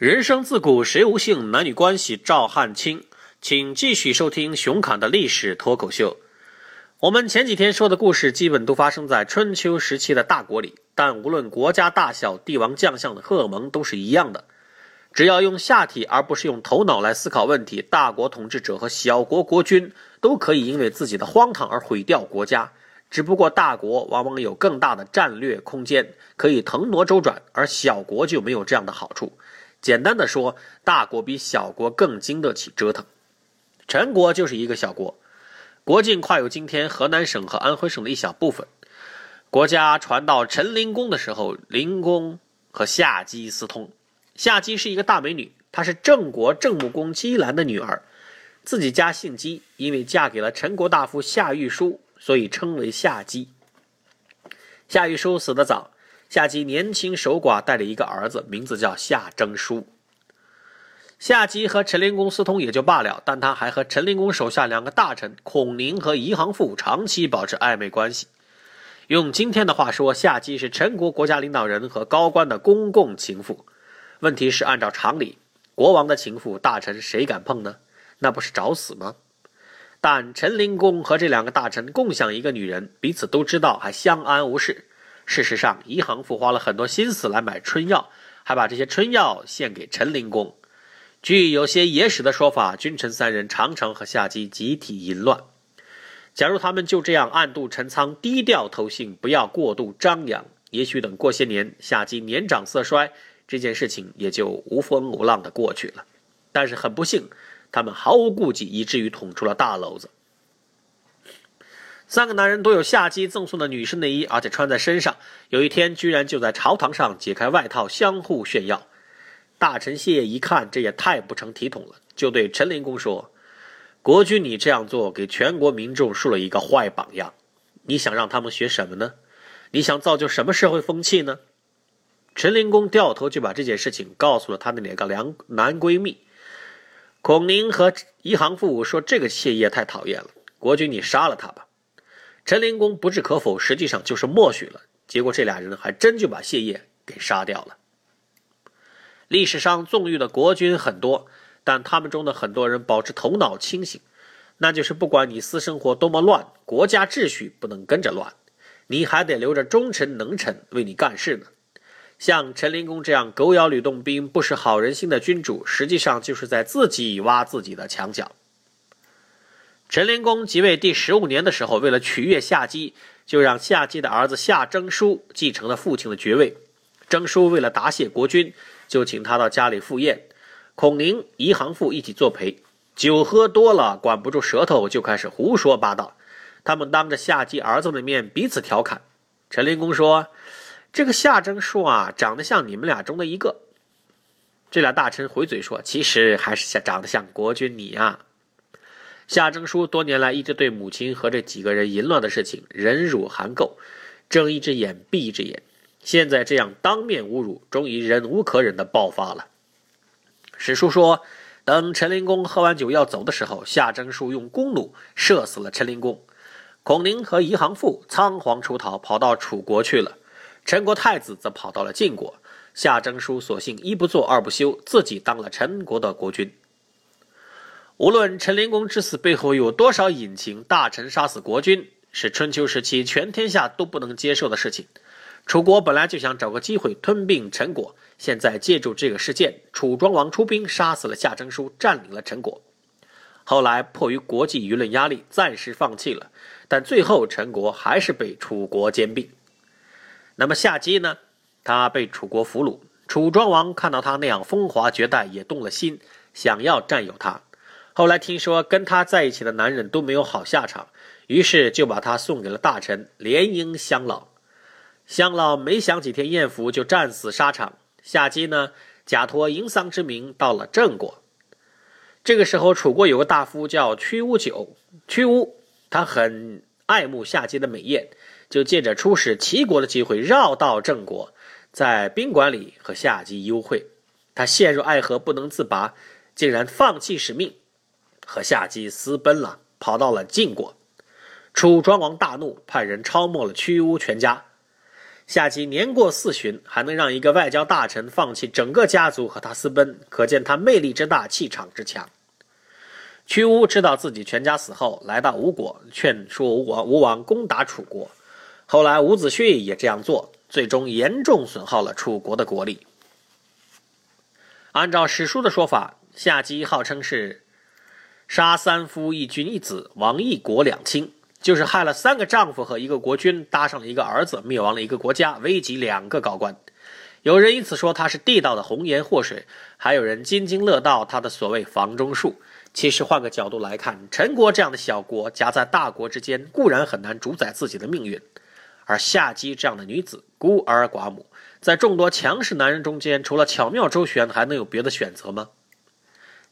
人生自古谁无性，男女关系照汗青。请继续收听熊侃的历史脱口秀。我们前几天说的故事，基本都发生在春秋时期的大国里，但无论国家大小，帝王将相的荷尔蒙都是一样的。只要用下体而不是用头脑来思考问题，大国统治者和小国国君都可以因为自己的荒唐而毁掉国家。只不过大国往往有更大的战略空间，可以腾挪周转，而小国就没有这样的好处。简单的说，大国比小国更经得起折腾。陈国就是一个小国，国境跨有今天河南省和安徽省的一小部分。国家传到陈灵公的时候，灵公和夏姬私通。夏姬是一个大美女，她是郑国郑穆公姬兰的女儿，自己家姓姬，因为嫁给了陈国大夫夏玉书，所以称为夏姬。夏玉书死得早。夏姬年轻守寡，带着一个儿子，名字叫夏征舒。夏姬和陈灵公私通也就罢了，但他还和陈灵公手下两个大臣孔宁和宜行父长期保持暧昧关系。用今天的话说，夏姬是陈国国家领导人和高官的公共情妇。问题是，按照常理，国王的情妇，大臣谁敢碰呢？那不是找死吗？但陈灵公和这两个大臣共享一个女人，彼此都知道，还相安无事。事实上，宜行父花了很多心思来买春药，还把这些春药献给陈灵公。据有些野史的说法，君臣三人常常和夏姬集体淫乱。假如他们就这样暗度陈仓、低调投信，不要过度张扬，也许等过些年，夏姬年长色衰，这件事情也就无风无浪的过去了。但是很不幸，他们毫无顾忌，以至于捅出了大篓子。三个男人都有夏姬赠送的女士内衣，而且穿在身上。有一天，居然就在朝堂上解开外套，相互炫耀。大臣谢一看，这也太不成体统了，就对陈灵公说：“国君，你这样做，给全国民众树了一个坏榜样。你想让他们学什么呢？你想造就什么社会风气呢？”陈灵公掉头就把这件事情告诉了他的两个良男闺蜜孔宁和一行父，说：“这个谢业太讨厌了，国君，你杀了他吧。”陈灵公不置可否，实际上就是默许了。结果这俩人还真就把谢烨给杀掉了。历史上纵欲的国君很多，但他们中的很多人保持头脑清醒，那就是不管你私生活多么乱，国家秩序不能跟着乱，你还得留着忠臣能臣为你干事呢。像陈灵公这样狗咬吕洞宾、不识好人心的君主，实际上就是在自己挖自己的墙角。陈灵公即位第十五年的时候，为了取悦夏姬，就让夏姬的儿子夏征舒继承了父亲的爵位。征舒为了答谢国君，就请他到家里赴宴。孔宁、宜行父一起作陪，酒喝多了，管不住舌头，就开始胡说八道。他们当着夏姬儿子的面彼此调侃。陈灵公说：“这个夏征舒啊，长得像你们俩中的一个。”这俩大臣回嘴说：“其实还是像长得像国君你啊。”夏征舒多年来一直对母亲和这几个人淫乱的事情忍辱含垢，睁一只眼闭一只眼。现在这样当面侮辱，终于忍无可忍的爆发了。史书说，等陈灵公喝完酒要走的时候，夏征舒用弓弩射死了陈灵公。孔宁和宜行父仓皇出逃，跑到楚国去了。陈国太子则跑到了晋国。夏征舒索性一不做二不休，自己当了陈国的国君。无论陈灵公之死背后有多少隐情，大臣杀死国君是春秋时期全天下都不能接受的事情。楚国本来就想找个机会吞并陈国，现在借助这个事件，楚庄王出兵杀死了夏征舒，占领了陈国。后来迫于国际舆论压力，暂时放弃了，但最后陈国还是被楚国兼并。那么夏姬呢？他被楚国俘虏，楚庄王看到他那样风华绝代，也动了心，想要占有他。后来听说跟他在一起的男人都没有好下场，于是就把他送给了大臣连营乡老。乡老没享几天艳福，就战死沙场。夏姬呢，假托营桑之名到了郑国。这个时候，楚国有个大夫叫屈巫九，屈巫他很爱慕夏姬的美艳，就借着出使齐国的机会，绕到郑国，在宾馆里和夏姬幽会。他陷入爱河不能自拔，竟然放弃使命。和夏姬私奔了，跑到了晋国。楚庄王大怒，派人抄没了屈巫全家。夏姬年过四旬，还能让一个外交大臣放弃整个家族和他私奔，可见他魅力之大，气场之强。屈巫知道自己全家死后，来到吴国，劝说吴王吴王攻打楚国。后来伍子胥也这样做，最终严重损耗了楚国的国力。按照史书的说法，夏姬号称是杀三夫一君一子，亡一国两卿。就是害了三个丈夫和一个国君，搭上了一个儿子，灭亡了一个国家，危及两个高官。有人因此说他是地道的红颜祸水，还有人津津乐道他的所谓房中术。其实换个角度来看，陈国这样的小国夹在大国之间，固然很难主宰自己的命运。而夏姬这样的女子，孤儿寡母，在众多强势男人中间，除了巧妙周旋，还能有别的选择吗？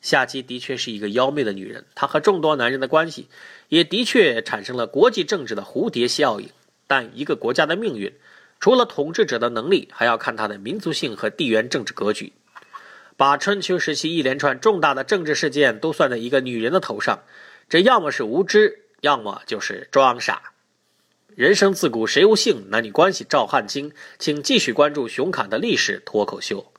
夏姬的确是一个妖媚的女人，她和众多男人的关系，也的确产生了国际政治的蝴蝶效应。但一个国家的命运，除了统治者的能力，还要看它的民族性和地缘政治格局。把春秋时期一连串重大的政治事件都算在一个女人的头上，这要么是无知，要么就是装傻。人生自古谁无性？男女关系照汗青。请继续关注熊侃的历史脱口秀。